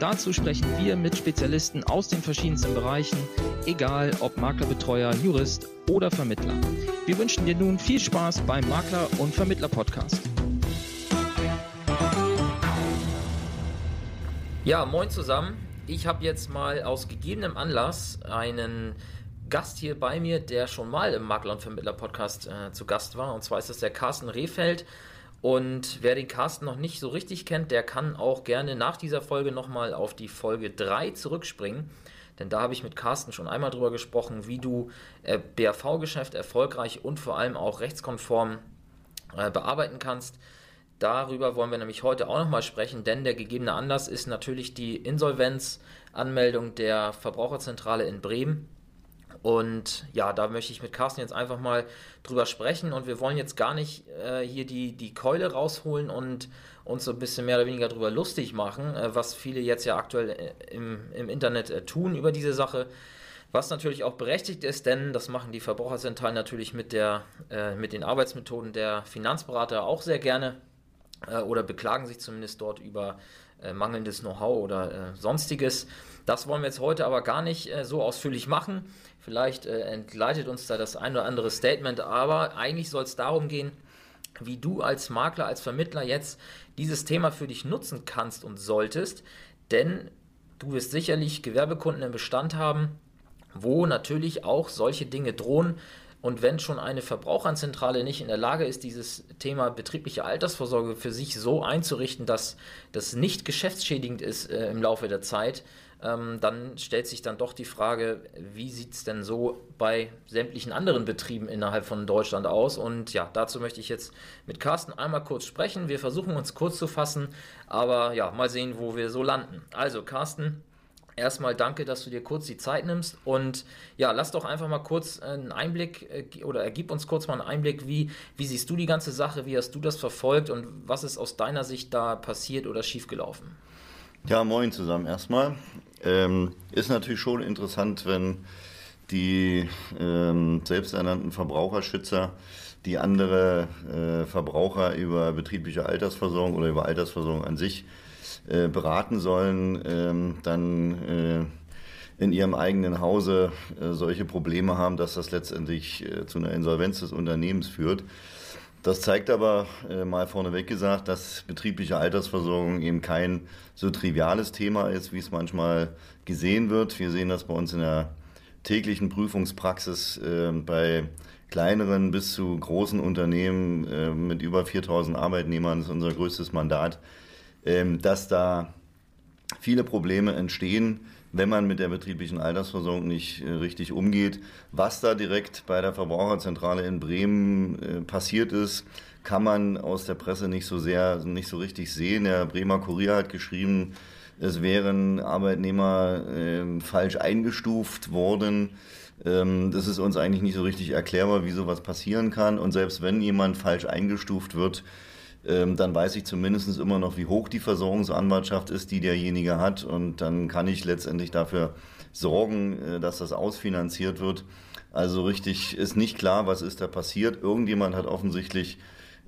Dazu sprechen wir mit Spezialisten aus den verschiedensten Bereichen, egal ob Maklerbetreuer, Jurist oder Vermittler. Wir wünschen dir nun viel Spaß beim Makler- und Vermittler-Podcast. Ja, moin zusammen. Ich habe jetzt mal aus gegebenem Anlass einen Gast hier bei mir, der schon mal im Makler- und Vermittler-Podcast äh, zu Gast war. Und zwar ist das der Carsten Rehfeld. Und wer den Carsten noch nicht so richtig kennt, der kann auch gerne nach dieser Folge nochmal auf die Folge 3 zurückspringen. Denn da habe ich mit Carsten schon einmal drüber gesprochen, wie du äh, BAV-Geschäft erfolgreich und vor allem auch rechtskonform äh, bearbeiten kannst. Darüber wollen wir nämlich heute auch nochmal sprechen, denn der gegebene Anlass ist natürlich die Insolvenzanmeldung der Verbraucherzentrale in Bremen. Und ja, da möchte ich mit Carsten jetzt einfach mal drüber sprechen und wir wollen jetzt gar nicht äh, hier die, die Keule rausholen und uns so ein bisschen mehr oder weniger drüber lustig machen, äh, was viele jetzt ja aktuell äh, im, im Internet äh, tun über diese Sache. Was natürlich auch berechtigt ist, denn das machen die Verbraucherzentralen natürlich mit, der, äh, mit den Arbeitsmethoden der Finanzberater auch sehr gerne oder beklagen sich zumindest dort über mangelndes Know-how oder sonstiges. Das wollen wir jetzt heute aber gar nicht äh, so ausführlich machen. Vielleicht äh, entgleitet uns da das ein oder andere Statement, aber eigentlich soll es darum gehen, wie du als Makler, als Vermittler jetzt dieses Thema für dich nutzen kannst und solltest. Denn du wirst sicherlich Gewerbekunden im Bestand haben, wo natürlich auch solche Dinge drohen, und wenn schon eine Verbraucherzentrale nicht in der Lage ist, dieses Thema betriebliche Altersvorsorge für sich so einzurichten, dass das nicht geschäftsschädigend ist äh, im Laufe der Zeit, ähm, dann stellt sich dann doch die Frage, wie sieht es denn so bei sämtlichen anderen Betrieben innerhalb von Deutschland aus? Und ja, dazu möchte ich jetzt mit Carsten einmal kurz sprechen. Wir versuchen uns kurz zu fassen, aber ja, mal sehen, wo wir so landen. Also, Carsten, Erstmal danke, dass du dir kurz die Zeit nimmst und ja, lass doch einfach mal kurz einen Einblick äh, oder ergib uns kurz mal einen Einblick, wie, wie siehst du die ganze Sache, wie hast du das verfolgt und was ist aus deiner Sicht da passiert oder schiefgelaufen? Ja, moin zusammen erstmal. Ähm, ist natürlich schon interessant, wenn die ähm, selbsternannten Verbraucherschützer die andere äh, Verbraucher über betriebliche Altersversorgung oder über Altersversorgung an sich äh, beraten sollen, ähm, dann äh, in ihrem eigenen Hause äh, solche Probleme haben, dass das letztendlich äh, zu einer Insolvenz des Unternehmens führt. Das zeigt aber äh, mal vorneweg gesagt, dass betriebliche Altersversorgung eben kein so triviales Thema ist, wie es manchmal gesehen wird. Wir sehen das bei uns in der täglichen Prüfungspraxis äh, bei kleineren bis zu großen Unternehmen äh, mit über 4000 Arbeitnehmern. Ist unser größtes Mandat dass da viele Probleme entstehen, wenn man mit der betrieblichen Altersversorgung nicht äh, richtig umgeht. Was da direkt bei der Verbraucherzentrale in Bremen äh, passiert ist, kann man aus der Presse nicht so sehr, nicht so richtig sehen. Der Bremer Kurier hat geschrieben, es wären Arbeitnehmer äh, falsch eingestuft worden. Ähm, das ist uns eigentlich nicht so richtig erklärbar, wie sowas passieren kann. Und selbst wenn jemand falsch eingestuft wird, ähm, dann weiß ich zumindest immer noch, wie hoch die Versorgungsanwartschaft ist, die derjenige hat. Und dann kann ich letztendlich dafür sorgen, äh, dass das ausfinanziert wird. Also richtig ist nicht klar, was ist da passiert. Irgendjemand hat offensichtlich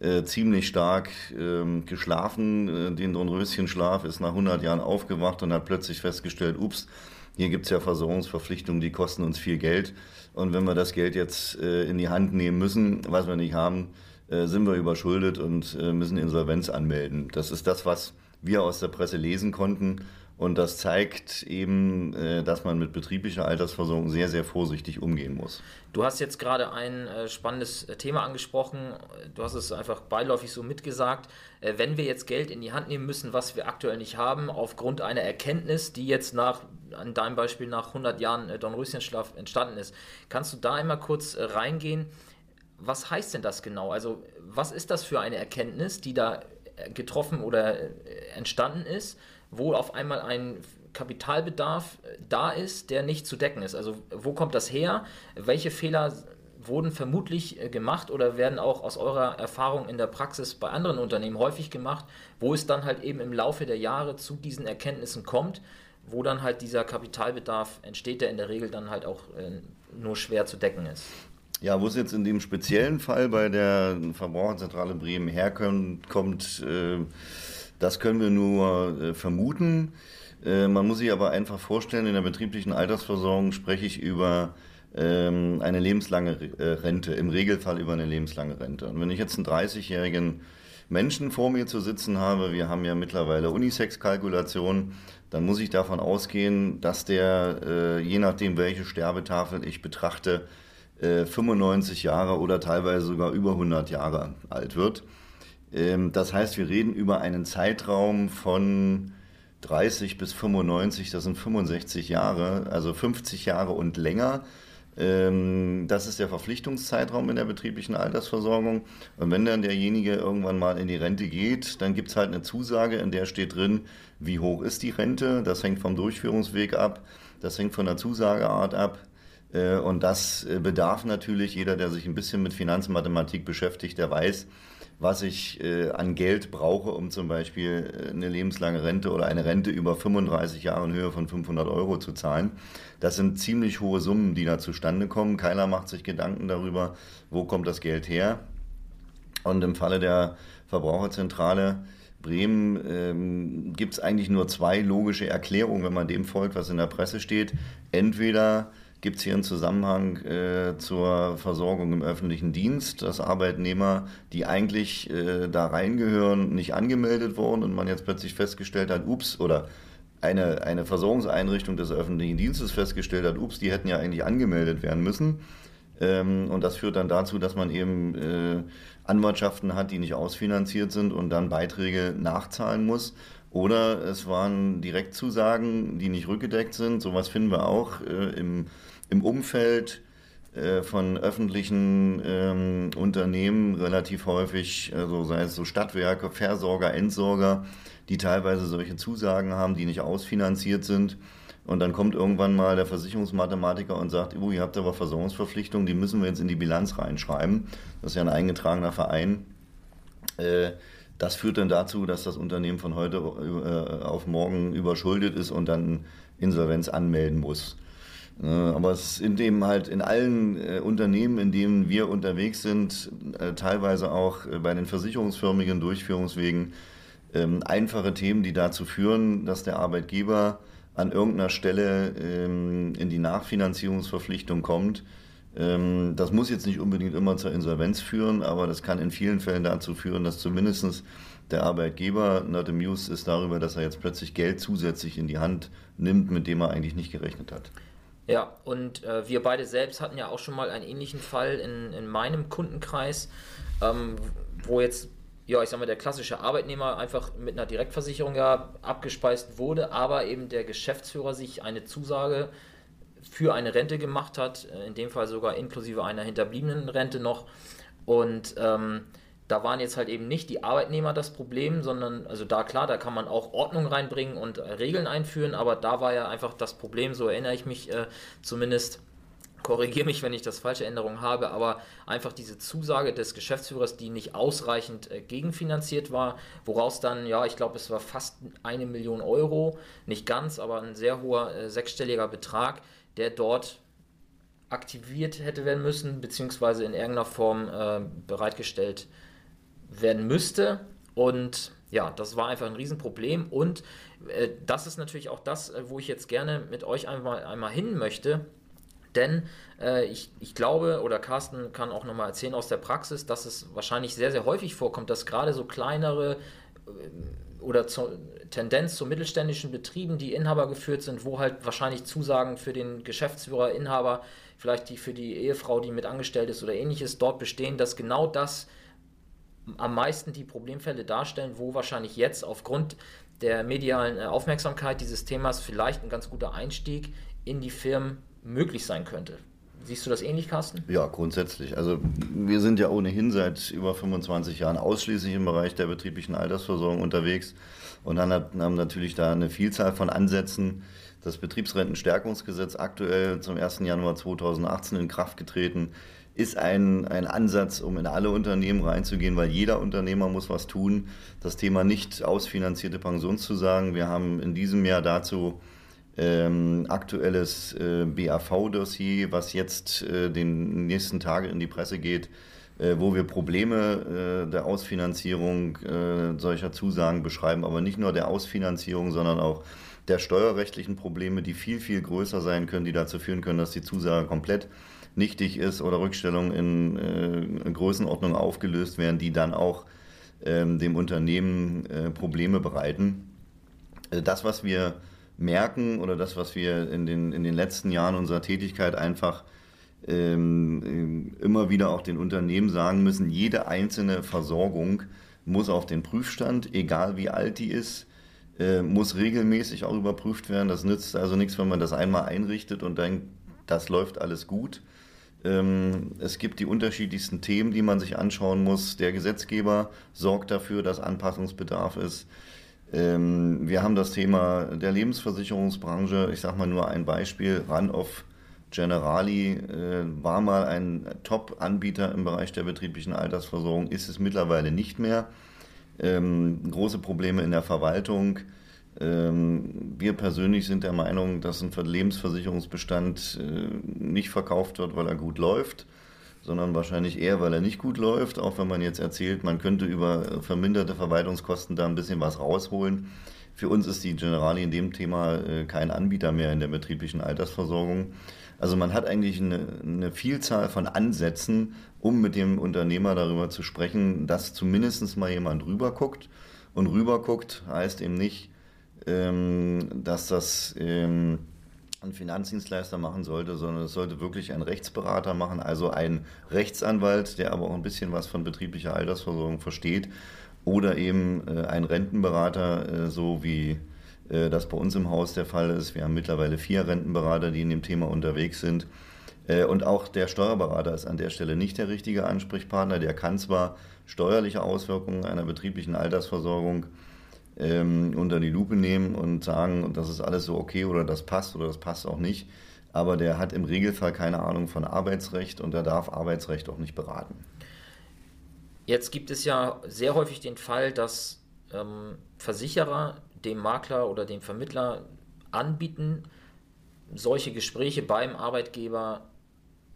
äh, ziemlich stark ähm, geschlafen. Äh, den Dornröschenschlaf ist nach 100 Jahren aufgewacht und hat plötzlich festgestellt, ups, hier gibt's ja Versorgungsverpflichtungen, die kosten uns viel Geld. Und wenn wir das Geld jetzt äh, in die Hand nehmen müssen, was wir nicht haben, äh, sind wir überschuldet und äh, müssen Insolvenz anmelden. Das ist das, was wir aus der Presse lesen konnten. Und das zeigt eben, äh, dass man mit betrieblicher Altersversorgung sehr, sehr vorsichtig umgehen muss. Du hast jetzt gerade ein spannendes Thema angesprochen. Du hast es einfach beiläufig so mitgesagt. Wenn wir jetzt Geld in die Hand nehmen müssen, was wir aktuell nicht haben, aufgrund einer Erkenntnis, die jetzt nach, an deinem Beispiel nach 100 Jahren Dornröschenschlaf entstanden ist, kannst du da einmal kurz reingehen? Was heißt denn das genau? Also was ist das für eine Erkenntnis, die da äh, getroffen oder äh, entstanden ist, wo auf einmal ein Kapitalbedarf äh, da ist, der nicht zu decken ist? Also wo kommt das her? Welche Fehler wurden vermutlich gemacht oder werden auch aus eurer Erfahrung in der Praxis bei anderen Unternehmen häufig gemacht, wo es dann halt eben im Laufe der Jahre zu diesen Erkenntnissen kommt, wo dann halt dieser Kapitalbedarf entsteht, der in der Regel dann halt auch nur schwer zu decken ist. Ja, wo es jetzt in dem speziellen Fall bei der Verbraucherzentrale Bremen herkommt, äh, das können wir nur äh, vermuten. Äh, man muss sich aber einfach vorstellen, in der betrieblichen Altersversorgung spreche ich über ähm, eine lebenslange Rente, im Regelfall über eine lebenslange Rente. Und wenn ich jetzt einen 30-jährigen Menschen vor mir zu sitzen habe, wir haben ja mittlerweile Unisex-Kalkulationen, dann muss ich davon ausgehen, dass der, je nachdem welche Sterbetafel ich betrachte, 95 Jahre oder teilweise sogar über 100 Jahre alt wird. Ähm, das heißt, wir reden über einen Zeitraum von 30 bis 95, das sind 65 Jahre, also 50 Jahre und länger. Ähm, das ist der Verpflichtungszeitraum in der betrieblichen Altersversorgung. Und wenn dann derjenige irgendwann mal in die Rente geht, dann gibt es halt eine Zusage, in der steht drin, wie hoch ist die Rente. Das hängt vom Durchführungsweg ab, das hängt von der Zusageart ab. Äh, und das äh, bedarf natürlich, jeder, der sich ein bisschen mit Finanzmathematik beschäftigt, der weiß, was ich äh, an Geld brauche, um zum Beispiel eine lebenslange Rente oder eine Rente über 35 Jahre in Höhe von 500 Euro zu zahlen. Das sind ziemlich hohe Summen, die da zustande kommen. Keiner macht sich Gedanken darüber, wo kommt das Geld her. Und im Falle der Verbraucherzentrale Bremen ähm, gibt es eigentlich nur zwei logische Erklärungen, wenn man dem folgt, was in der Presse steht. Entweder gibt es hier einen Zusammenhang äh, zur Versorgung im öffentlichen Dienst, dass Arbeitnehmer, die eigentlich äh, da reingehören, nicht angemeldet wurden und man jetzt plötzlich festgestellt hat, ups, oder eine, eine Versorgungseinrichtung des öffentlichen Dienstes festgestellt hat, ups, die hätten ja eigentlich angemeldet werden müssen. Ähm, und das führt dann dazu, dass man eben äh, Anwartschaften hat, die nicht ausfinanziert sind und dann Beiträge nachzahlen muss. Oder es waren Direktzusagen, die nicht rückgedeckt sind. Sowas finden wir auch äh, im im Umfeld äh, von öffentlichen ähm, Unternehmen relativ häufig, also sei es so Stadtwerke, Versorger, Entsorger, die teilweise solche Zusagen haben, die nicht ausfinanziert sind. Und dann kommt irgendwann mal der Versicherungsmathematiker und sagt, oh, ihr habt aber Versorgungsverpflichtungen, die müssen wir jetzt in die Bilanz reinschreiben. Das ist ja ein eingetragener Verein. Äh, das führt dann dazu, dass das Unternehmen von heute äh, auf morgen überschuldet ist und dann Insolvenz anmelden muss. Aber es sind eben halt in allen äh, Unternehmen, in denen wir unterwegs sind, äh, teilweise auch äh, bei den versicherungsförmigen Durchführungswegen, ähm, einfache Themen, die dazu führen, dass der Arbeitgeber an irgendeiner Stelle ähm, in die Nachfinanzierungsverpflichtung kommt. Ähm, das muss jetzt nicht unbedingt immer zur Insolvenz führen, aber das kann in vielen Fällen dazu führen, dass zumindest der Arbeitgeber not amused ist darüber, dass er jetzt plötzlich Geld zusätzlich in die Hand nimmt, mit dem er eigentlich nicht gerechnet hat. Ja, und äh, wir beide selbst hatten ja auch schon mal einen ähnlichen Fall in, in meinem Kundenkreis, ähm, wo jetzt, ja, ich sag mal, der klassische Arbeitnehmer einfach mit einer Direktversicherung ja abgespeist wurde, aber eben der Geschäftsführer sich eine Zusage für eine Rente gemacht hat, äh, in dem Fall sogar inklusive einer hinterbliebenen Rente noch. Und ähm, da waren jetzt halt eben nicht die Arbeitnehmer das Problem, sondern, also da klar, da kann man auch Ordnung reinbringen und äh, Regeln einführen, aber da war ja einfach das Problem, so erinnere ich mich äh, zumindest, korrigiere mich, wenn ich das falsche Änderung habe, aber einfach diese Zusage des Geschäftsführers, die nicht ausreichend äh, gegenfinanziert war, woraus dann, ja, ich glaube, es war fast eine Million Euro, nicht ganz, aber ein sehr hoher äh, sechsstelliger Betrag, der dort aktiviert hätte werden müssen, beziehungsweise in irgendeiner Form äh, bereitgestellt werden müsste. Und ja, das war einfach ein Riesenproblem. Und äh, das ist natürlich auch das, äh, wo ich jetzt gerne mit euch einmal, einmal hin möchte. Denn äh, ich, ich glaube, oder Carsten kann auch nochmal erzählen aus der Praxis, dass es wahrscheinlich sehr, sehr häufig vorkommt, dass gerade so kleinere äh, oder zu, Tendenz zu mittelständischen Betrieben, die Inhaber geführt sind, wo halt wahrscheinlich Zusagen für den Geschäftsführer, Inhaber, vielleicht die für die Ehefrau, die mit angestellt ist oder ähnliches, dort bestehen, dass genau das am meisten die Problemfälle darstellen, wo wahrscheinlich jetzt aufgrund der medialen äh, Aufmerksamkeit dieses Themas vielleicht ein ganz guter Einstieg in die Firmen möglich sein könnte. Siehst du das ähnlich, Carsten? Ja, grundsätzlich. Also wir sind ja ohnehin seit über 25 Jahren ausschließlich im Bereich der betrieblichen Altersversorgung unterwegs und haben natürlich da eine Vielzahl von Ansätzen. Das Betriebsrentenstärkungsgesetz aktuell zum 1. Januar 2018 in Kraft getreten ist ein, ein Ansatz, um in alle Unternehmen reinzugehen, weil jeder Unternehmer muss was tun. Das Thema nicht ausfinanzierte Pensionszusagen. Wir haben in diesem Jahr dazu ähm, aktuelles äh, BAV-Dossier, was jetzt äh, den nächsten Tage in die Presse geht, äh, wo wir Probleme äh, der Ausfinanzierung äh, solcher Zusagen beschreiben, aber nicht nur der Ausfinanzierung, sondern auch der steuerrechtlichen Probleme, die viel, viel größer sein können, die dazu führen können, dass die Zusage komplett nichtig ist oder Rückstellungen in, äh, Größenordnung aufgelöst werden, die dann auch ähm, dem Unternehmen äh, Probleme bereiten. Äh, das, was wir merken oder das, was wir in den, in den letzten Jahren unserer Tätigkeit einfach ähm, immer wieder auch den Unternehmen sagen müssen, jede einzelne Versorgung muss auf den Prüfstand, egal wie alt die ist, äh, muss regelmäßig auch überprüft werden. Das nützt also nichts, wenn man das einmal einrichtet und denkt, das läuft alles gut. Ähm, es gibt die unterschiedlichsten Themen, die man sich anschauen muss. Der Gesetzgeber sorgt dafür, dass Anpassungsbedarf ist. Ähm, wir haben das Thema der Lebensversicherungsbranche. Ich sage mal nur ein Beispiel. Run-off Generali äh, war mal ein Top-Anbieter im Bereich der betrieblichen Altersversorgung, ist es mittlerweile nicht mehr. Ähm, große Probleme in der Verwaltung. Ähm, wir persönlich sind der Meinung, dass ein Lebensversicherungsbestand äh, nicht verkauft wird, weil er gut läuft, sondern wahrscheinlich eher, weil er nicht gut läuft. Auch wenn man jetzt erzählt, man könnte über verminderte Verwaltungskosten da ein bisschen was rausholen. Für uns ist die Generali in dem Thema äh, kein Anbieter mehr in der betrieblichen Altersversorgung. Also man hat eigentlich eine, eine, Vielzahl von Ansätzen, um mit dem Unternehmer darüber zu sprechen, dass zumindest mal jemand rüberguckt. Und rüberguckt heißt eben nicht, dass das ähm, ein Finanzdienstleister machen sollte, sondern es sollte wirklich ein Rechtsberater machen, also ein Rechtsanwalt, der aber auch ein bisschen was von betrieblicher Altersversorgung versteht, oder eben äh, ein Rentenberater, äh, so wie äh, das bei uns im Haus der Fall ist. Wir haben mittlerweile vier Rentenberater, die in dem Thema unterwegs sind. Und auch der Steuerberater ist an der Stelle nicht der richtige Ansprechpartner. Der kann zwar steuerliche Auswirkungen einer betrieblichen Altersversorgung ähm, unter die Lupe nehmen und sagen, das ist alles so okay oder das passt oder das passt auch nicht. Aber der hat im Regelfall keine Ahnung von Arbeitsrecht und er darf Arbeitsrecht auch nicht beraten. Jetzt gibt es ja sehr häufig den Fall, dass ähm, Versicherer dem Makler oder dem Vermittler anbieten, solche Gespräche beim Arbeitgeber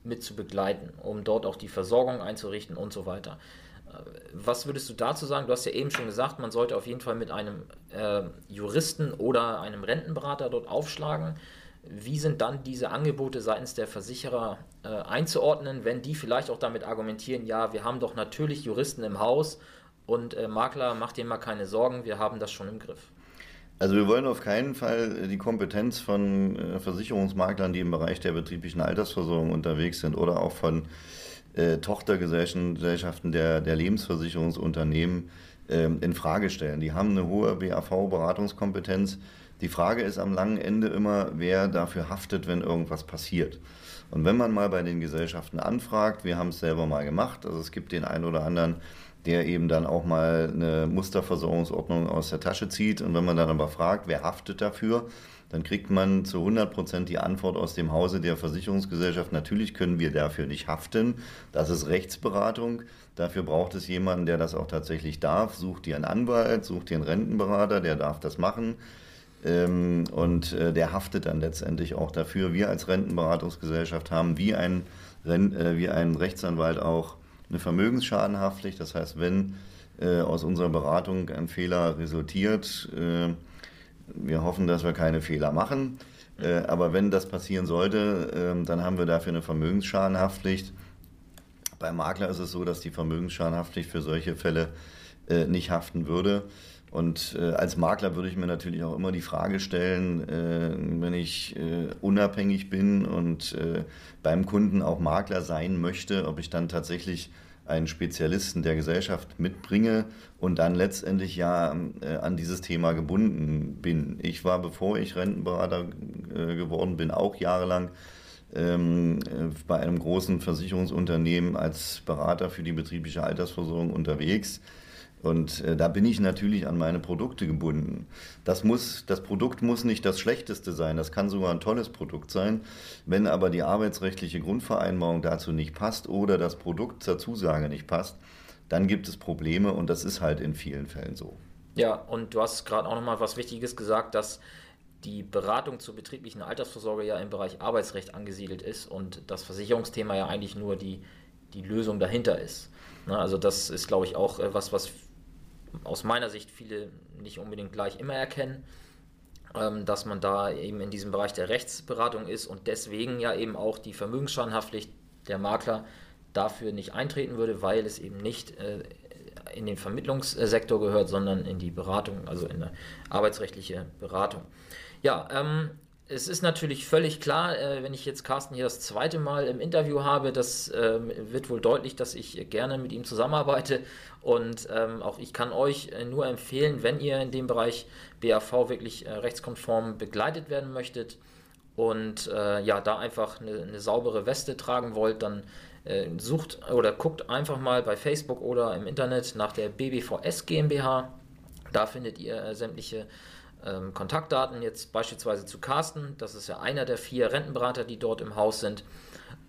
mit zu begleiten, um dort auch die Versorgung einzurichten und so weiter. Was würdest du dazu sagen? Du hast ja eben schon gesagt, man sollte auf jeden Fall mit einem äh, Juristen oder einem Rentenberater dort aufschlagen. Wie sind dann diese Angebote seitens der Versicherer äh, einzuordnen, wenn die vielleicht auch damit argumentieren, ja, wir haben doch natürlich Juristen im Haus und äh, Makler, macht dir mal keine Sorgen, wir haben das schon im Griff. Also wir wollen auf keinen Fall die Kompetenz von äh, Versicherungsmaklern, die im Bereich der betrieblichen Altersversorgung unterwegs sind oder auch von äh, Tochtergesellschaften der, der Lebensversicherungsunternehmen ähm, in Frage stellen. Die haben eine hohe BAV-Beratungskompetenz. Die Frage ist am langen Ende immer, wer dafür haftet, wenn irgendwas passiert. Und wenn man mal bei den Gesellschaften anfragt, wir haben es selber mal gemacht, also es gibt den einen oder anderen, der eben dann auch mal eine Musterversorgungsordnung aus der Tasche zieht. Und wenn man dann aber fragt, wer haftet dafür, dann kriegt man zu 100 Prozent die Antwort aus dem Hause der Versicherungsgesellschaft, natürlich können wir dafür nicht haften. Das ist Rechtsberatung. Dafür braucht es jemanden, der das auch tatsächlich darf. Sucht dir einen Anwalt, sucht dir einen Rentenberater, der darf das machen. Ähm, und äh, der haftet dann letztendlich auch dafür. Wir als Rentenberatungsgesellschaft haben wie ein, äh, wie ein Rechtsanwalt auch eine Vermögensschadenhaftpflicht. Das heißt, wenn äh, aus unserer Beratung ein Fehler resultiert, wir hoffen, dass wir keine Fehler machen. Äh, aber wenn das passieren sollte, äh, dann haben wir dafür eine Vermögensschadenhaftpflicht. Beim Makler ist es so, dass die Vermögensschadenhaftpflicht für solche Fälle äh, nicht haften würde. Und äh, als Makler würde ich mir natürlich auch immer die Frage stellen, äh, wenn ich äh, unabhängig bin und beim Kunden auch Makler sein möchte, ob ich dann tatsächlich einen Spezialisten der Gesellschaft mitbringe und dann letztendlich ja äh, an dieses Thema gebunden bin. Ich war, bevor ich Rentenberater äh, geworden bin, auch jahrelang ähm, äh, bei einem großen Versicherungsunternehmen als Berater für die betriebliche Altersversorgung unterwegs. Und äh, da bin ich natürlich an meine Produkte gebunden. Das, muss, das Produkt muss nicht das schlechteste sein, das kann sogar ein tolles Produkt sein. Wenn aber die arbeitsrechtliche Grundvereinbarung dazu nicht passt oder das Produkt zur Zusage nicht passt, dann gibt es Probleme und das ist halt in vielen Fällen so. Ja, und du hast gerade auch nochmal was Wichtiges gesagt, dass die Beratung zur betrieblichen Altersvorsorge ja im Bereich Arbeitsrecht angesiedelt ist und das Versicherungsthema ja eigentlich nur die, die Lösung dahinter ist. Na, also das ist, glaube ich, auch äh, was, was aus meiner Sicht viele nicht unbedingt gleich immer erkennen, ähm, dass man da eben in diesem Bereich der Rechtsberatung ist und deswegen ja eben auch die Vermögensschadenhaftpflicht der Makler dafür nicht eintreten würde, weil es eben nicht äh, in den Vermittlungssektor gehört, sondern in die Beratung, also in eine arbeitsrechtliche Beratung. Ja, ähm, es ist natürlich völlig klar, äh, wenn ich jetzt Carsten hier das zweite Mal im Interview habe, das äh, wird wohl deutlich, dass ich gerne mit ihm zusammenarbeite. Und ähm, auch ich kann euch äh, nur empfehlen, wenn ihr in dem Bereich BAV wirklich äh, rechtskonform begleitet werden möchtet und äh, ja, da einfach eine, eine, saubere Weste tragen wollt, dann äh, sucht oder guckt einfach mal bei Facebook oder im Internet nach der BBVS GmbH. Da findet ihr sämtliche ähm, Kontaktdaten, jetzt beispielsweise zu Carsten, das ist ja einer der vier Rentenberater, die dort im Haus sind.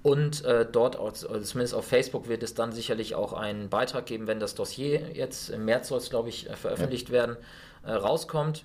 Und äh, dort, also zumindest auf Facebook, wird es dann sicherlich auch einen Beitrag geben, wenn das Dossier jetzt im März soll es, glaube ich, äh, veröffentlicht ja. werden, äh, rauskommt.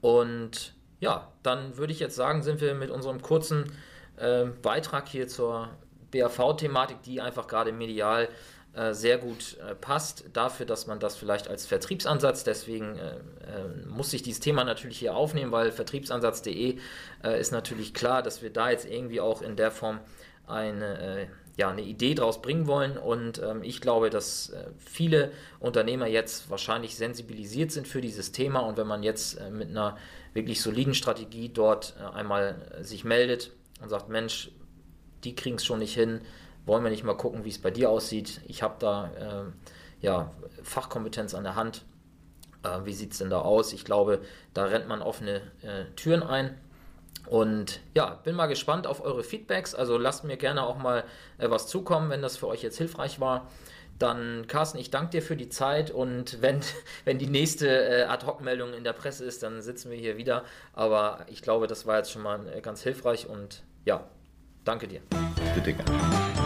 Und ja, dann würde ich jetzt sagen, sind wir mit unserem kurzen äh, Beitrag hier zur BAV-Thematik, die einfach gerade medial äh, sehr gut äh, passt dafür, dass man das vielleicht als Vertriebsansatz, deswegen äh, äh muss ich dieses Thema natürlich hier aufnehmen, weil vertriebsansatz.de äh, ist natürlich klar, dass wir da jetzt irgendwie auch in der Form eine, ja, eine Idee draus bringen wollen. Und ähm, ich glaube, dass viele Unternehmer jetzt wahrscheinlich sensibilisiert sind für dieses Thema. Und wenn man jetzt mit einer wirklich soliden Strategie dort einmal sich meldet und sagt, Mensch, die kriegen es schon nicht hin, wollen wir nicht mal gucken, wie es bei dir aussieht? Ich habe da äh, ja, Fachkompetenz an der Hand. Äh, wie sieht es denn da aus? Ich glaube, da rennt man offene äh, Türen ein. Und ja, bin mal gespannt auf eure Feedbacks. Also lasst mir gerne auch mal äh, was zukommen, wenn das für euch jetzt hilfreich war. Dann, Carsten, ich danke dir für die Zeit und wenn, wenn die nächste äh, Ad-Hoc-Meldung in der Presse ist, dann sitzen wir hier wieder. Aber ich glaube, das war jetzt schon mal äh, ganz hilfreich und ja, danke dir. Bitte gerne.